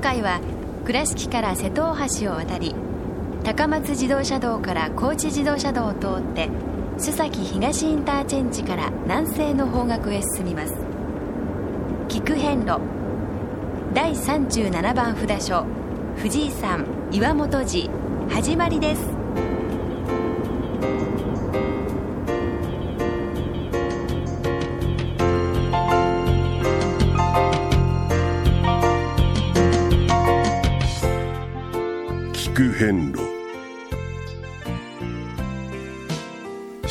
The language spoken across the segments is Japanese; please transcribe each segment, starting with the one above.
今回は倉敷から瀬戸大橋を渡り高松自動車道から高知自動車道を通って須崎東インターチェンジから南西の方角へ進みます。菊遍路。第37番札所。藤井さん岩本寺。始まりです。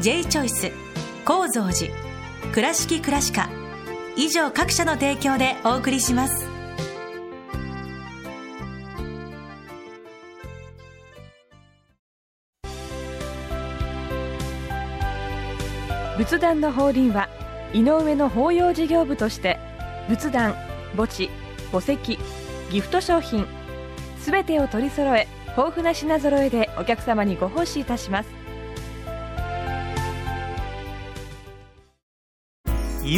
J チョイス構造寺倉敷倉歯科以上各社の提供でお送りします。仏壇の法輪は井上の法要事業部として仏壇墓地墓石ギフト商品すべてを取り揃え豊富な品揃えでお客様にご奉仕いたします。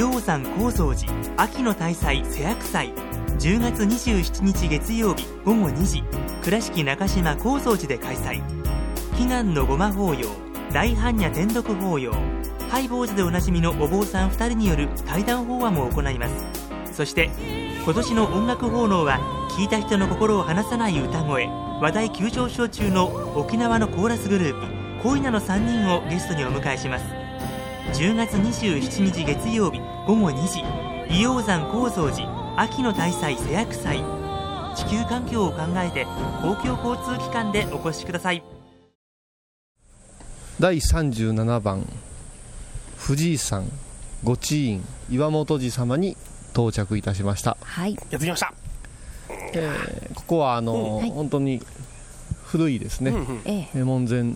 王山高蔵寺秋の大祭瀬薬祭。10月27日月曜日午後2時倉敷中島高蔵寺で開催。祈願のごま法要大般若天読法要ハイボーズでおなじみのお坊さん2人による対談法話も行います。そして今年の音楽奉納は聴いた人の心を離さない歌声話題急上昇中の沖縄のコーラスグループ恋なの3人をゲストにお迎えします。10月27日月曜日午後2時。伊王山高蔵寺秋の大祭瀬薬祭。地球環境を考えて公共交通機関でお越しください。第37番藤井山御地院岩本寺様に到着いたしました、はい。やってきました。えーここはあの、はい。本当に古いですね、うん門前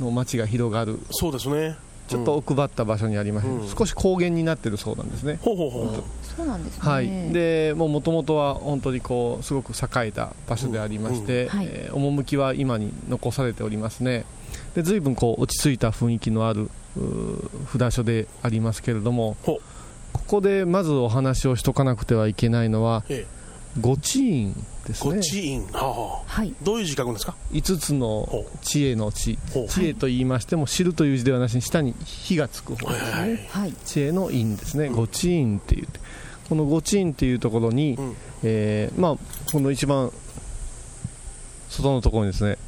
の町が広がる。そうですねちょっと奥ばった場所にありまして、うん。少し高原になってるそうなんですね、ほうほうほう。そうなんですね。はい、でもともとは本当にこうすごく栄えた場所でありまして、うんはい。えー趣は今に残されておりますね。で随分こう落ち着いた雰囲気のある札所でありますけれどもここでまずお話をしとかなくてはいけないのはえ御地院ですね。ご地院はあはい。どういう字書くんですか？5つのほ知恵の知。知恵と言いましても知るという字ではなしに下に火がつく方ですね、はい。知恵の院ですね、御地院っていうこの御地院っていうところに、うん。えーまあ、この一番外のところにですね、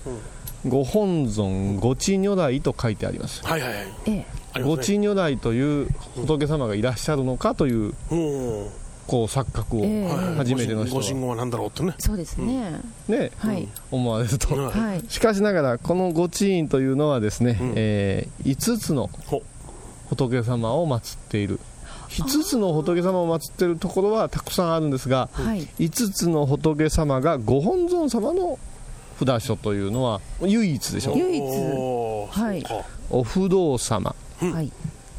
ご本尊御地如来と書いてあります。はいはいはい。ええ。御ありますね。地如来という仏様がいらっしゃるのかといううんこう錯覚を、初めての人は。ご信号は何だろうってねそうですね、ね、はい思われると、しかしながらこの御地院というのはですね、うんえ5つのほ仏様を祀っている5つの仏様を祀っているところはたくさんあるんですがはい5つの仏様がご本尊様の札所というのは唯一でしょう唯一はいお不動様はい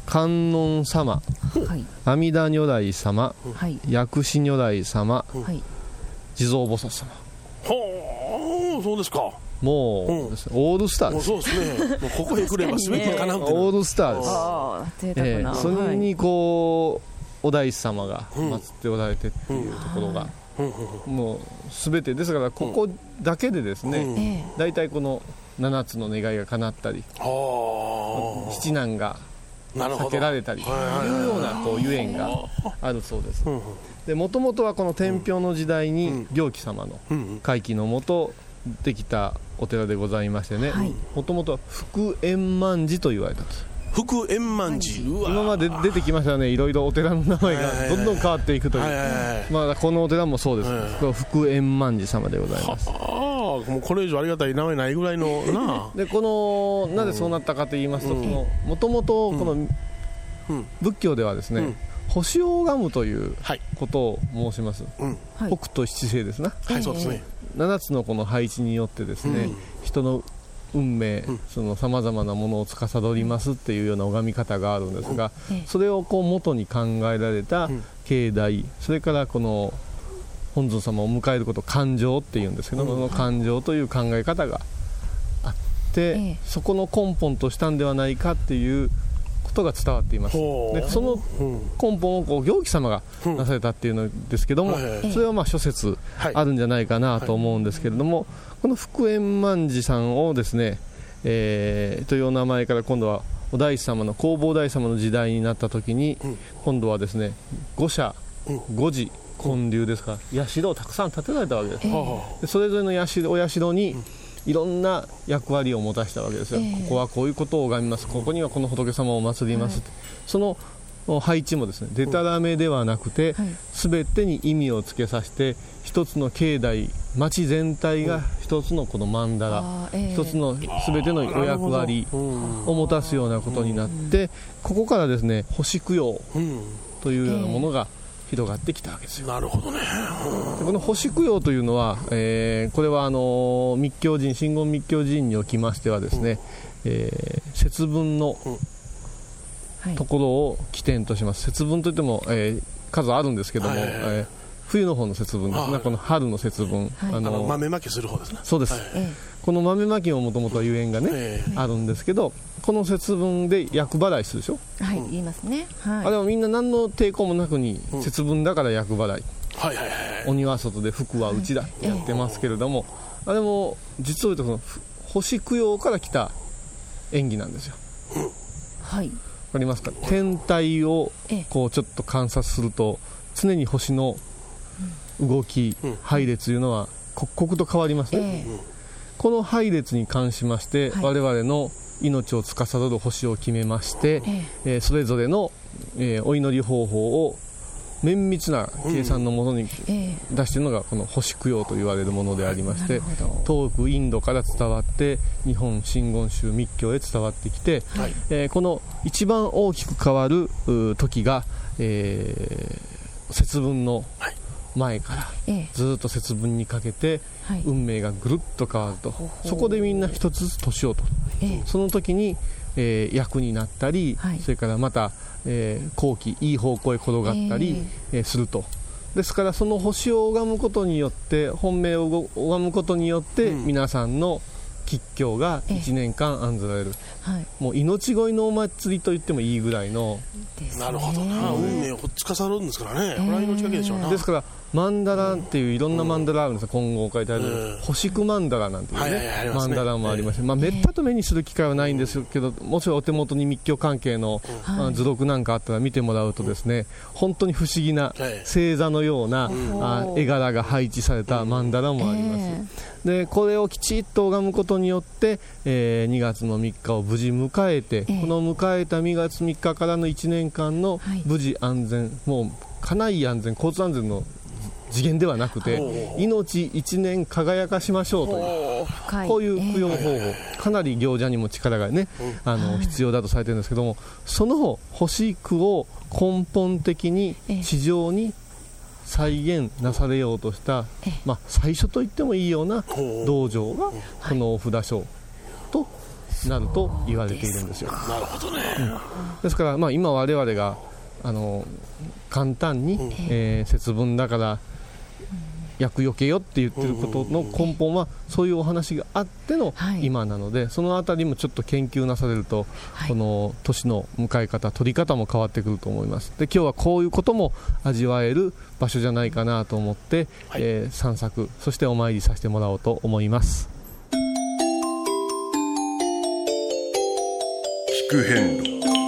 観音様はい阿弥陀如来様はい。薬師如来様はい。地蔵菩薩様。ほうそうですか。もう、うん。オールスターもうですそうですね。もうここへ来れば全て叶うってオールスターです。ええそれにこうお大師様がうん。祀っておられてっていうところが、うん。もう全て。ですからここだけでですね、大体この7つの願いが叶ったりは七難が避けられたりとはいいうようなこうゆえんがあるそうです。でもともとはこの天平の時代にうん。行基様のうんうん。会期のもとできたお寺でございましてね。はい。もともとは福円満寺と言われたんです福円満寺今まで出てきましたよね。いろいろお寺の名前が。どんどん変わっていくという、まあ、このお寺もそうです、はいこれは福円満寺様でございます。ああもうこれ以上ありがたい名前ないぐらいの なでこのなぜそうなったかと言いますとうん。もともとこのうん。仏教ではですね、うん。星を拝むというはいことを申します、うん。はい。北斗七星ですな。はいそうですね。7つのこの配置によってですね、うん。人の運命ん。そのさまざまなものを司りますっていうような拝み方があるんですが、ええそれをこう元に考えられたん。境内それからこの本尊様を迎えることを感情っていうんですけども、その感情という考え方があって、ええ。そこの根本としたんではないかっていうことが伝わっています。でそのうん。根本をこう行基様がなされたっていうのですけども、それはまあ諸説はい。あるんじゃないかなと思うんですけれども、この福円万寺さんをですね、えーというお名前から今度はお大師様の弘法大師様の時代になった時に、うん。今度はですね五社うん。五寺建立ですか？ら社をたくさん建てられたわけです、はでそれぞれの社お社にいろんな役割を持たせたわけですよ、ええ。ここはこういうことを拝みます。ここにはこの仏様を祀ります、その配置もですねでたらめではなくて、はい。すべてに意味をつけさせて一つの境内町全体が一つのこの曼荼羅、一つのすべてのお役割を持たすようなことになって、ここからですね星供養うん。というようなものが広がってきたわけですよ、なるほどね。でこの星供養というのは、えーこれはあの密教人真言密教人におきましてはですね、えー節分のはい。ところを起点とします。節分といっても、えー数あるんですけども、はいはいはい。えー冬の方の節分ですね、はいこの春の節分、はい。ああのの豆まきする方ですね。そうです、はいえこの豆まきももともとはゆえんがね、ええ。あるんですけどこの節分で厄払いするでしょ、えはい言いますね。はい。あれはみんな何の抵抗もなくに、うん。節分だから厄払い。はいはいはい鬼は外で福は内だってやってますけれども、あれも実を言うとそのふ星供養から来た演技なんですよ。はい。わかりますか？天体をええ。こうちょっと観察すると常に星の動き、うん。配列というのは刻々と変わりますね、えこの配列に関しまして、はい。我々の命を司る星を決めまして、ええ。ーそれぞれの、えーお祈り方法を綿密な計算のものにええ。出しているのがこの星供養と言われるものでありまして遠くインドから伝わって日本真言宗密教へ伝わってきて、はい。えーこの一番大きく変わるう時が、えー節分のはい前からええ。ずっと節分にかけてはい。運命がぐるっと変わると。ほほそこでみんな一つずつ年を取る。ええ。その時に、えー役になったり、はい。それからまた、えー後期いい方向へ転がったり、えーすると。ですからその星を拝むことによって本命を拝むことによって、うん。皆さんの吉凶がええ。1年間案ずられる、はい。もう命乞いのお祭りと言ってもいいぐらいの、なるほどな。運命を司るんですからね。ええ。これは命がけでしょうな。ですから曼荼羅っていういろんな曼荼羅あるんですよ、今後書いてある、うん。星九曼荼羅なんていうね、曼荼羅もありまして、まあ、めったと目にする機会はないんですけど、もしお手元に密教関係の、はい。あ図録なんかあったら見てもらうとですね、本当に不思議なはい。星座のような、ん。あ絵柄が配置された曼荼羅もあります。でこれをきちっと拝むことによって、えー2月の3日を無事迎えて、ええ。この迎えた2月3日からの1年間のはい。無事安全、もう家内安全交通安全の次元ではなくて、はい。命1年輝かしましょうというこういう供養え方法、かなり行者にも力がね、あの必要だとされてるんですけども、その星区を根本的にええ。地上に再現なされようとしたええ、まあ、最初と言ってもいいような道場がこのお札書となると言われているんですよ。なるほどね。ですから、まあ、今我々があの簡単に、えー節分だから厄除けよって言ってることの根本はそういうお話があってのはい。今なので、そのあたりもちょっと研究なされると、はい。この年の迎え方取り方も変わってくると思います。で今日はこういうことも味わえる場所じゃないかなと思って、はい。えー散策そしてお参りさせてもらおうと思います。聞く変路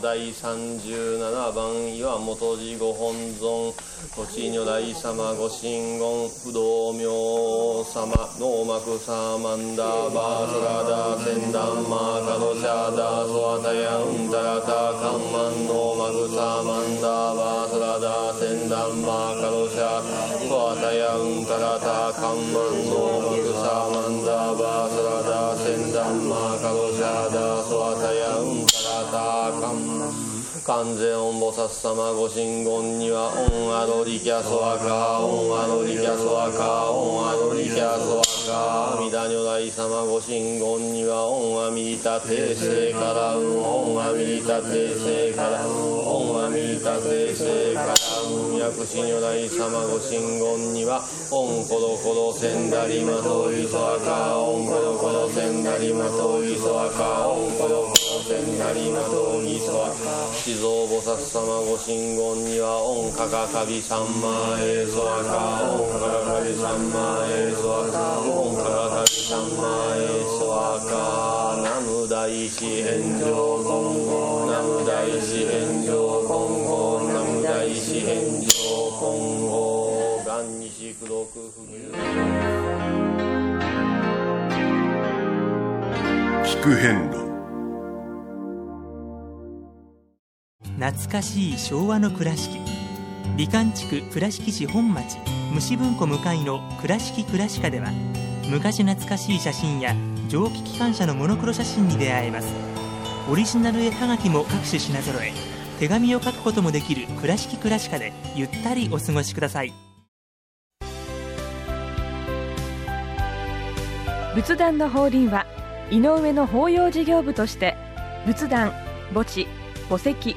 第37番岩本寺ご本尊ご地如来様ご神言不動明様能幕サーマンダーバーソラダーセンダンマーカドシャーダーソアタヤウンタラタカンマン能幕サーマンダーバーソラダーセン段マーカロシャーソワタヤウンタラタカンマンノーマクサマンダーバーサラダセンダンマーカロシャダーソワタヤウンタカン完全音菩薩様ご神言にはオンアロリキャソアカオンアロリキャソアカオンアロリキャソアカ阿弥陀如来様ご神言にはオンアミタ帝聖からウンオンアミタ帝聖からウンオンアミタ帝聖からウン薬師如来様ご神言にはオンコロコロセンダリマトイソアカオンコロコロセンダリマトイソアカオンコロコロセンダリマトイソアカ地蔵菩薩様ご神言にはオンカカカビサンマエソアカオンカカカビサンマエソアカオンカカカビサンマエソアカナム大師返上今後ナム大師返上今後ナム大師返上今後元日九六不入聞く遍路。懐かしい昭和の倉敷。美観地区倉敷市本町虫文庫向かいの「倉敷倉歯科」では昔懐かしい写真や蒸気機関車のモノクロ写真に出会えます。オリジナル絵はがきも各種品揃え手紙を書くこともできる「倉敷倉歯科」でゆったりお過ごしください。仏壇の法輪は井上の法要事業部として仏壇墓地墓石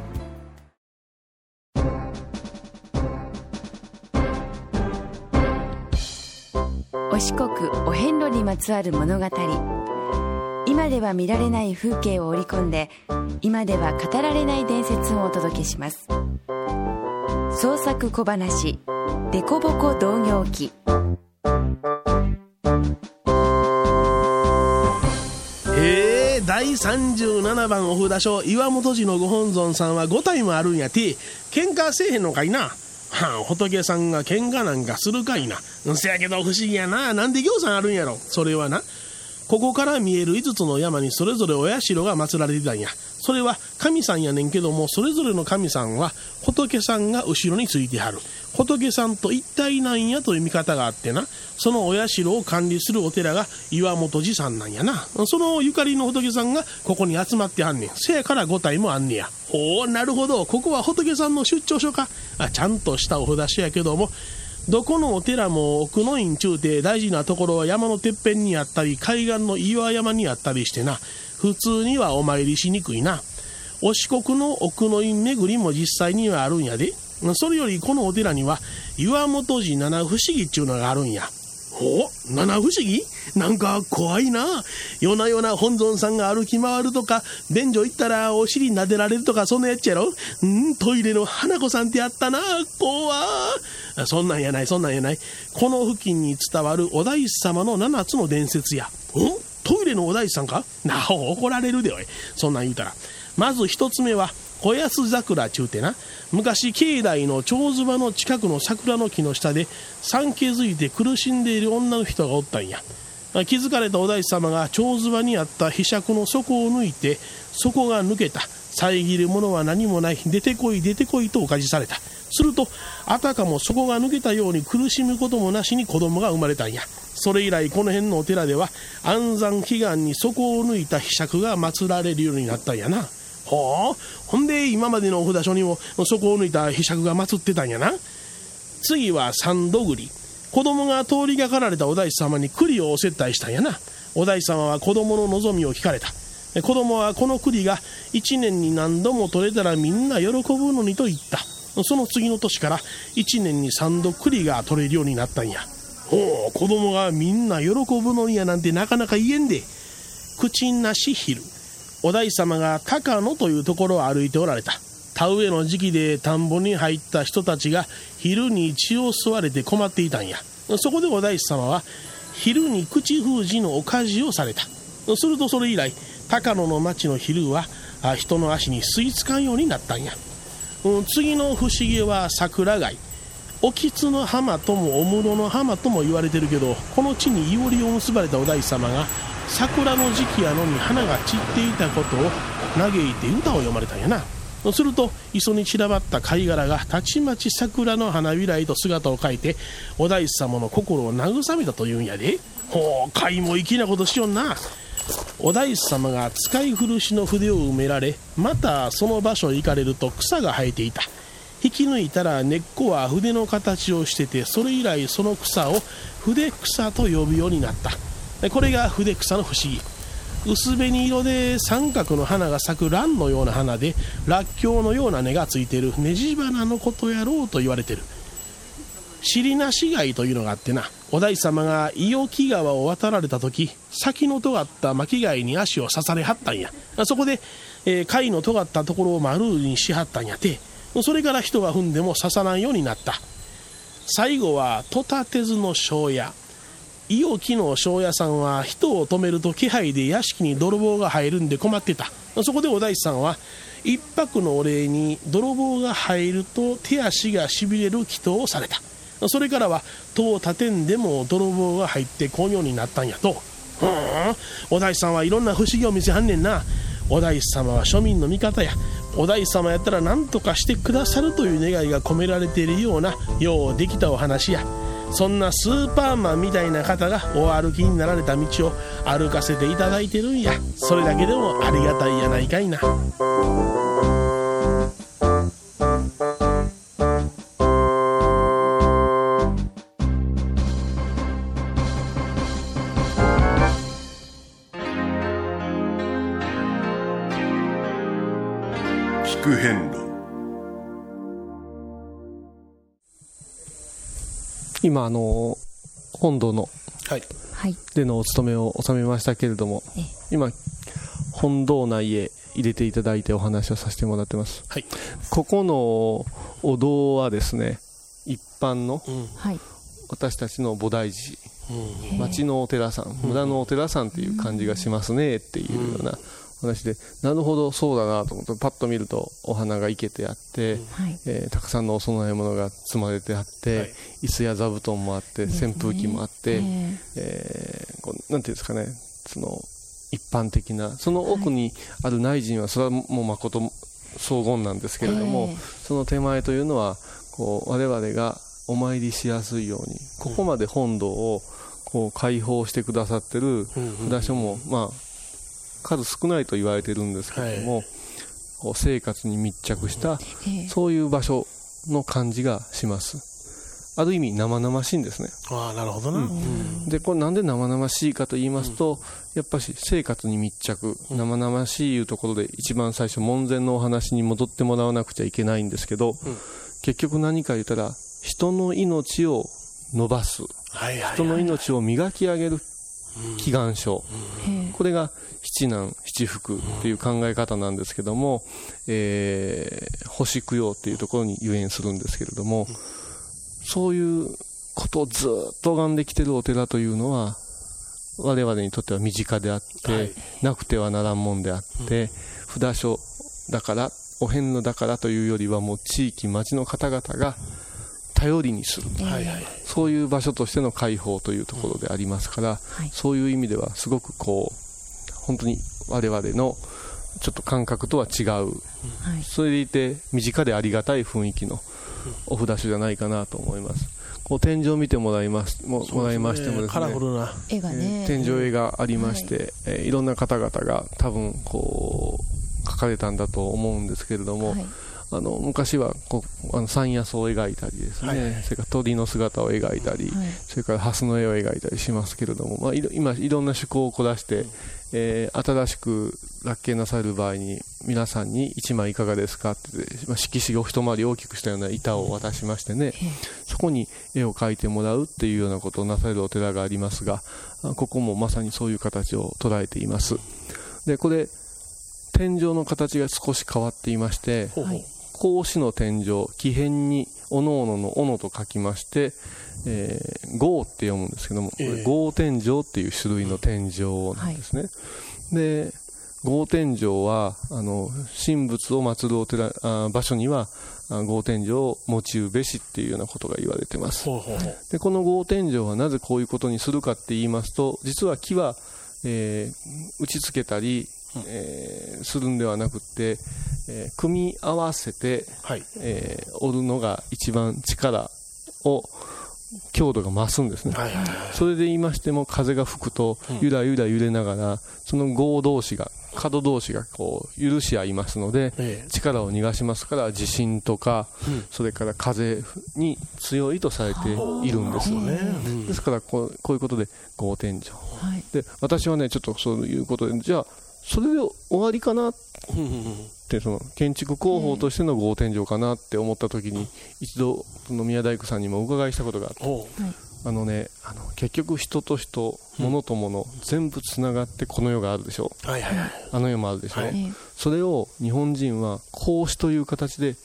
四国お遍路にまつわる物語。今では見られない風景を織り込んで今では語られない伝説をお届けします。創作小話「デコボコ同業記」えー、第37番お札書岩本寺のご本尊さんは5体もあるんやて。喧嘩せえへんのかいな。仏さんが喧嘩なんかするかいな。せやけど不思議やな。なんで行さんあるんやろ。それはな。ここから見える5つの山にそれぞれお社が祀られてたんや。それは神さんやねんけどもそれぞれの神さんは仏さんが後ろについてはる。仏さんと一体なんやという見方があってな。そのお社を管理するお寺が岩本寺さんなんやな。そのゆかりの仏さんがここに集まってはんねん。せやから5体もあんねや。おおなるほど。ここは仏さんの出張所か。あちゃんとしたお札所やけども。どこのお寺も奥の院中で大事なところは山のてっぺんにあったり海岸の岩山にあったりしてな。普通にはお参りしにくいな。お四国の奥の院巡りも実際にはあるんやで。それよりこのお寺には岩本寺七不思議っちゅうのがあるんや。お七不思議？なんか怖いな。夜な夜な本尊さんが歩き回るとか便所行ったらお尻撫でられるとかそんなやっちゃろ？うんトイレの花子さんってあったな。怖。そんなんやないそんなんやない。この付近に伝わるお大師様の7つの伝説や。おトイレのお大師さんか？なお怒られるでおい。そんなん言うたら。まず一つ目は小安桜ちゅうてな。昔境内の蝶ズの近くの桜の木の下で産気づいて苦しんでいる女の人がおったんや。気づかれたお大師様が蝶ズにあった柄杓の底を抜いて底が抜けた。遮るものは何もない。出てこい出てこいとおかじされた。するとあたかも底が抜けたように苦しむこともなしに子供が生まれたんや。それ以来この辺のお寺では安産祈願に底を抜いた柄杓が祀られるようになったんやな。ほう。ほんで今までのお札所にも底を抜いた柄杓が祀ってたんやな。次は三度栗。子供が通りがかられたお大師様に栗をお接待したんやな。お大師様は子供の望みを聞かれた。子供はこの栗が1年に何度も取れたらみんな喜ぶのにと言った。その次の年から1年に3度栗が取れるようになったんや。おお子供がみんな喜ぶのにやなんてなかなか言えんで。口なし昼。お大師様が高野というところを歩いておられた。田植えの時期で田んぼに入った人たちが昼に血を吸われて困っていたんや。そこでお大師様は昼に口封じのおかじをされた。するとそれ以来高野の町の昼は人の足に吸い付かんようになったんや、次の不思議は桜貝。おきつの浜ともお室の浜とも言われてるけどこの地にいおりを結ばれたお大師様が桜の時期やのに花が散っていたことを嘆いて歌を読まれたんやな。すると磯に散らばった貝殻がたちまち桜の花びらへと姿を変えてお大師様の心を慰めたというんやで。ほう貝も粋なことしよんな。お大師様が使い古しの筆を埋められまたその場所へ行かれると草が生えていた。引き抜いたら根っこは筆の形をしててそれ以来その草を筆草と呼ぶようになった。これが筆草の不思議。薄紅色で三角の花が咲く蘭のような花でらっきょうのような根がついている。ネジ花のことやろうと言われてる。尻なし貝というのがあってな。お大様が伊予木川を渡られた時先の尖った巻貝に足を刺されはったんや。そこで、えー、貝の尖ったところを丸にしはったんやて。それから人が踏んでも刺さないようになった。最後は戸立てずの庄屋。伊予木の庄屋さんは人を止めると気配で屋敷に泥棒が入るんで困ってた。そこでお大師さんは一泊のお礼に泥棒が入ると手足がしびれる祈祷をされた。それからは戸を立てんでも泥棒が入ってこんようになったんやと。ふん。お大師さんはいろんな不思議を見せはんねんな。お大師様は庶民の味方や。お大師様やったら何とかしてくださるという願いが込められているようなようできたお話や。そんなスーパーマンみたいな方がお歩きになられた道を歩かせていただいてるんや。それだけでもありがたいやないかいな。今あの本堂のはい。はい。でのお勤めを収めましたけれどもええ。今本堂内へ入れていただいてお話をさせてもらってます。はい。ここのお堂はですね一般のうん。はい。私たちの菩提寺うん。町のお寺さん村のお寺さんっていう感じがしますねっていうような話でなるほどそうだなと思ってパッと見るとお花が生けてあって、はい。えーたくさんのお供え物が積まれてあって、はい。椅子や座布団もあってね。扇風機もあって、ええ。ーこうなんていうんですかねその一般的なその奥にある内陣はそれはもう誠荘厳なんですけれども、ええ。その手前というのはこう我々がお参りしやすいようにここまで本堂をこう開放してくださってる札所も、まあ、数少ないと言われてるんですけれども、こう生活に密着したええ。そういう場所の感じがします。ある意味生々しいんですね。ああなるほどな、うん。でこれなんで生々しいかと言いますと、やっぱし生活に密着生々しいいうところで一番最初門前のお話に戻ってもらわなくちゃいけないんですけど、結局何か言ったら人の命を伸ばす。はいはい。人の命を磨き上げる祈願書、ええこれが七難七福っていう考え方なんですけども、えー星供養っていうところにゆえんするんですけれども、そういうことをずっと拝んできてるお寺というのは我々にとっては身近であって、はい。なくてはならんもんであって、札所だからお遍路だからというよりはもう地域町の方々が頼りにするはいはい。そういう場所としての開放というところでありますから、はい。そういう意味ではすごくこう本当に我々のちょっと感覚とは違う、はい。それでいて身近でありがたい雰囲気のお札所じゃないかなと思います。こう天井を見てもらいます。ももらいましてもですね。カラフルな。絵がね、えー天井絵がありまして、い。えーいろんな方々が多分こう描かれたんだと思うんですけれども、はいあの昔はこうあの山野草を描いたりですね、はい。はいそれから鳥の姿を描いたり、はい。それから蓮の絵を描いたりしますけれども、まあ、今いろんな趣向を凝らして、えー新しく落見なされる場合に皆さんに一枚いかがですかって、まあ、色紙を一回り大きくしたような板を渡しましてね、そこに絵を描いてもらうっていうようなことをなされるお寺がありますがあここもまさにそういう形を捉えています。でこれ天井の形が少し変わっていまして、格子の天井木片におのおのの斧と書きまして、えー、豪って読むんですけども、これ豪天井っていう種類の天井なんですね、で豪天井はあの神仏を祀るお寺あ場所にはあ豪天井を用うべしっていうようなことが言われてます。でこの豪天井はなぜこういうことにするかって言いますと実は木は、えー打ちつけたり、えーするんではなくって、えー組み合わせて、はい。えー折るのが一番力を強度が増すんですね、はいはいはいそれで言いましても風が吹くとゆらゆら揺れながらその合同士が角同士がこう許し合いますのでええ。力を逃がしますから地震とか、それから風に強いとされているんですよね、ですからこうこういうことで合天井、で私はねちょっとそういうことでじゃあそれで終わりかな。ってその建築工法としての合天井かなって思った時に一度その宮大工さんにもお伺いしたことがあってほあのねあの結局人と人物と物、全部つながってこの世があるでしょ。うはいはいはい。あの世もあるでしょ、はい。それを日本人は孔子という形で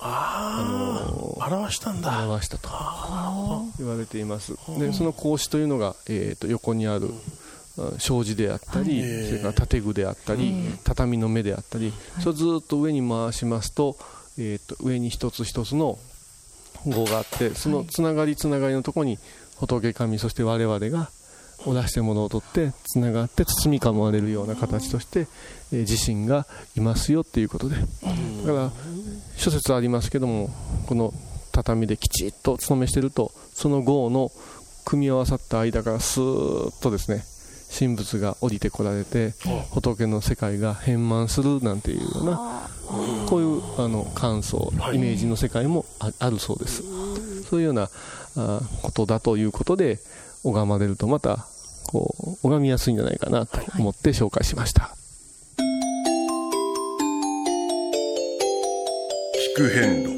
ああ表したんだ。表したと言われています。でその孔子というのが、えー、と横にある、あ障子であったり、はい。それから建具であったり、畳の目であったり、それをずっと上に回しますと,、えー、と上に一つ一つの語があってそのつながりつながりのところに仏神そして我々がお出してものを取ってつながって包み込まれるような形として、えー自身がいますよっていうことで。だから諸説ありますけどもこの畳できちっと勤めしてるとその号の組み合わさった間からスーッとですね神仏が降りてこられて仏の世界が変満するなんていうようなこういうあの感想イメージの世界もああるそうです。そういうようなあことだということで拝まれるとまたこう拝みやすいんじゃないかなと思って紹介しました、聞く遍路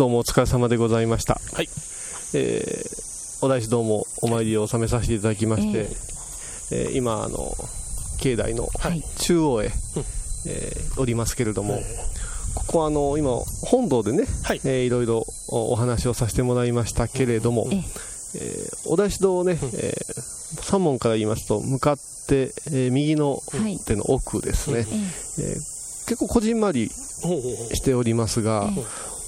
どうもお疲れ様でございました。はい。えーお大師どうもお参りを収めさせていただきまして、えー今、あの、境内の中央へ、えーおりますけれども、ここはあの、今、本堂でね、い。えーいろいろおお話をさせてもらいましたけれども、えーお大師堂をね、えー三門から言いますと、向かって、えー右の手の奥ですね、えー結構こじんまりしておりますが、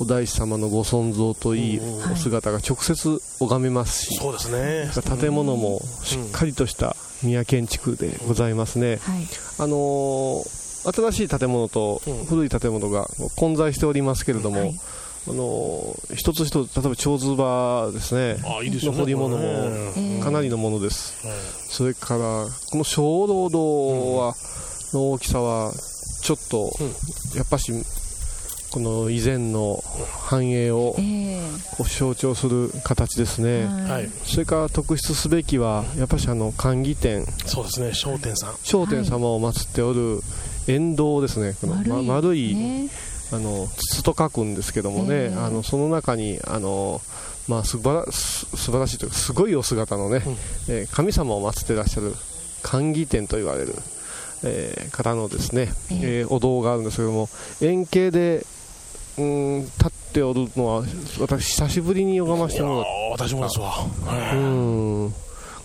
お大師様のご尊像といい、お姿が直接拝めますし、そうですね。建物もしっかりとした宮建築でございますね。あのー新しい建物と古い建物が混在しておりますけれども、あのー一つ一つ、例えば長ズバですね、あいいですよねの彫り物もかなりのものです。それから、この小道堂は、の大きさは、ちょっと、やっぱし、この以前の繁栄をこう象徴する形ですね、はい。それから特筆すべきは、やっぱしあの寛義天、そうですね。商店さん。商天様を祀っておる円堂ですね、このま丸いあの筒と書くんですけどもね、あのその中にあの、まあ、素晴らす素晴らしいというか、すごいお姿のね、えー神様を祀ってらっしゃる寛義天と言われる、えー方のですね、えーお堂があるんですけども、円形で、うん、立っておるのは、私、久しぶりに拝ましてもらっ私もですわ、うん。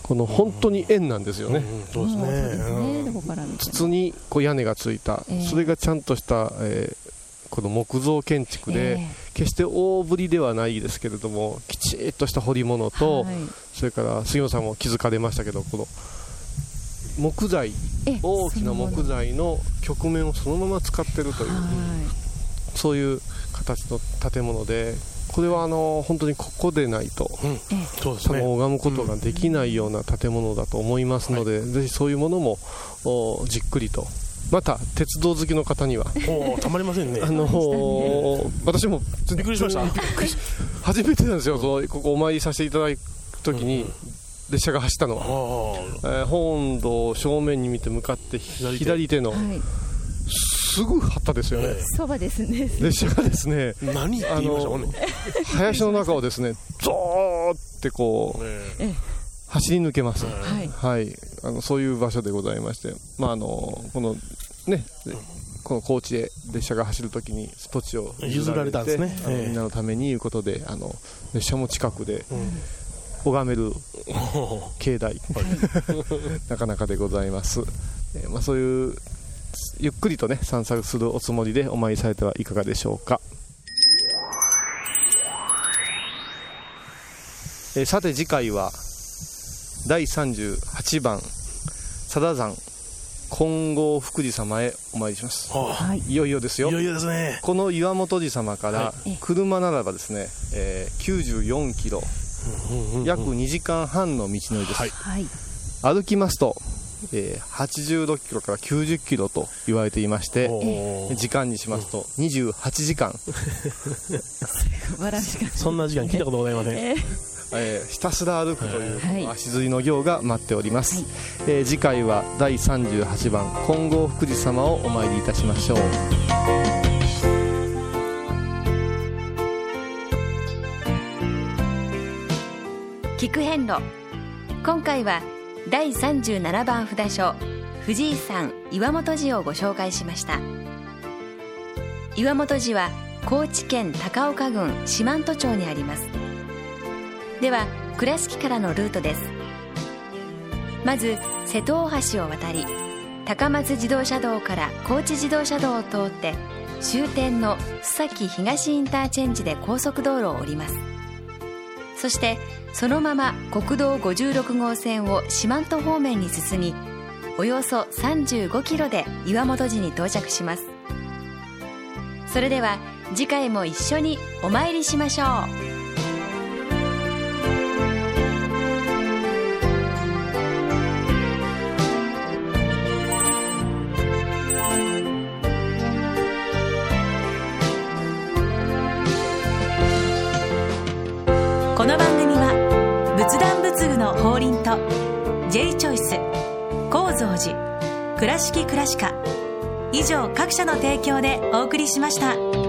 この本当に円なんですよね、そうですね。筒にこう屋根がついた、ええ。それがちゃんとした、えーこの木造建築で、え決して大ぶりではないですけれどもきちっとした彫り物と、はい。それから杉野さんも気づかれましたけどこの木材え大きな木材の曲面をそのまま使ってるという、そういう形の建物でこれはあの本当にここでないと、そうですね。拝むことができないような建物だと思いますので、ぜひそういうものもおじっくりとまた鉄道好きの方にはたまりませんね。あのー私もびっくりしました。初めてなんですよここお参りさせていただいた時に列車が走ったのは、えー本堂を正面に見て向かって左手。左手のはいすぐ旗ですよね、そばですね。列車がですね。何って言いましたもんね。林の中をですねゾーってこうえ。走り抜けます、はい。はい、あのそういう場所でございまして、まあ、あのこのね、この高知へ列車が走るときに土地を譲られたんですね。みんなのためにいうことであの列車も近くで拝める境内、なかなかでございます、えーまあ、そういうゆっくりとね散策するおつもりでお参りされてはいかがでしょうか。えーさて次回は第38番佐田山金剛福寺様へお参りします、はい。いよいよですよ。いよいよですね。この岩本寺様からは車ならばですね、えー94キロ約2時間半の道のりです、はい。はい。歩きますと、えー86キロから90キロと言われていまして時間にしますと28時間、そんな時間聞いたことございません。たええーひたすら歩くという、はい。足摺りの行が待っております、えー次回は第38番金剛福寺様をお参りいたしましょう。聞く遍路。今回は第37番札所藤井山岩本寺をご紹介しました。岩本寺は高知県高岡郡四万十町にあります。では倉敷からのルートです。まず瀬戸大橋を渡り高松自動車道から高知自動車道を通って終点の須崎東インターチェンジで高速道路を降ります。そしてそのまま国道56号線を四万十方面に進みおよそ35キロで岩本寺に到着します。それでは次回も一緒にお参りしましょう。法輪と J チョイス構造寺倉敷倉歯科以上各社の提供でお送りしました。